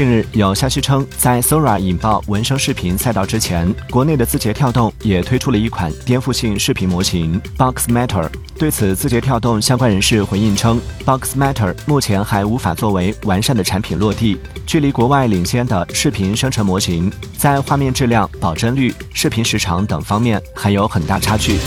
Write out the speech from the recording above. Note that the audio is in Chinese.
近日有消息称在 sora 引爆文生视频赛道之前国内的字节跳动也推出了一款颠覆性视频模型 boxmatter 对此字节跳动相关人士回应称 boxmatter 目前还无法作为完善的产品落地距离国外领先的视频生成模型在画面质量保真率视频时长等方面还有很大差距。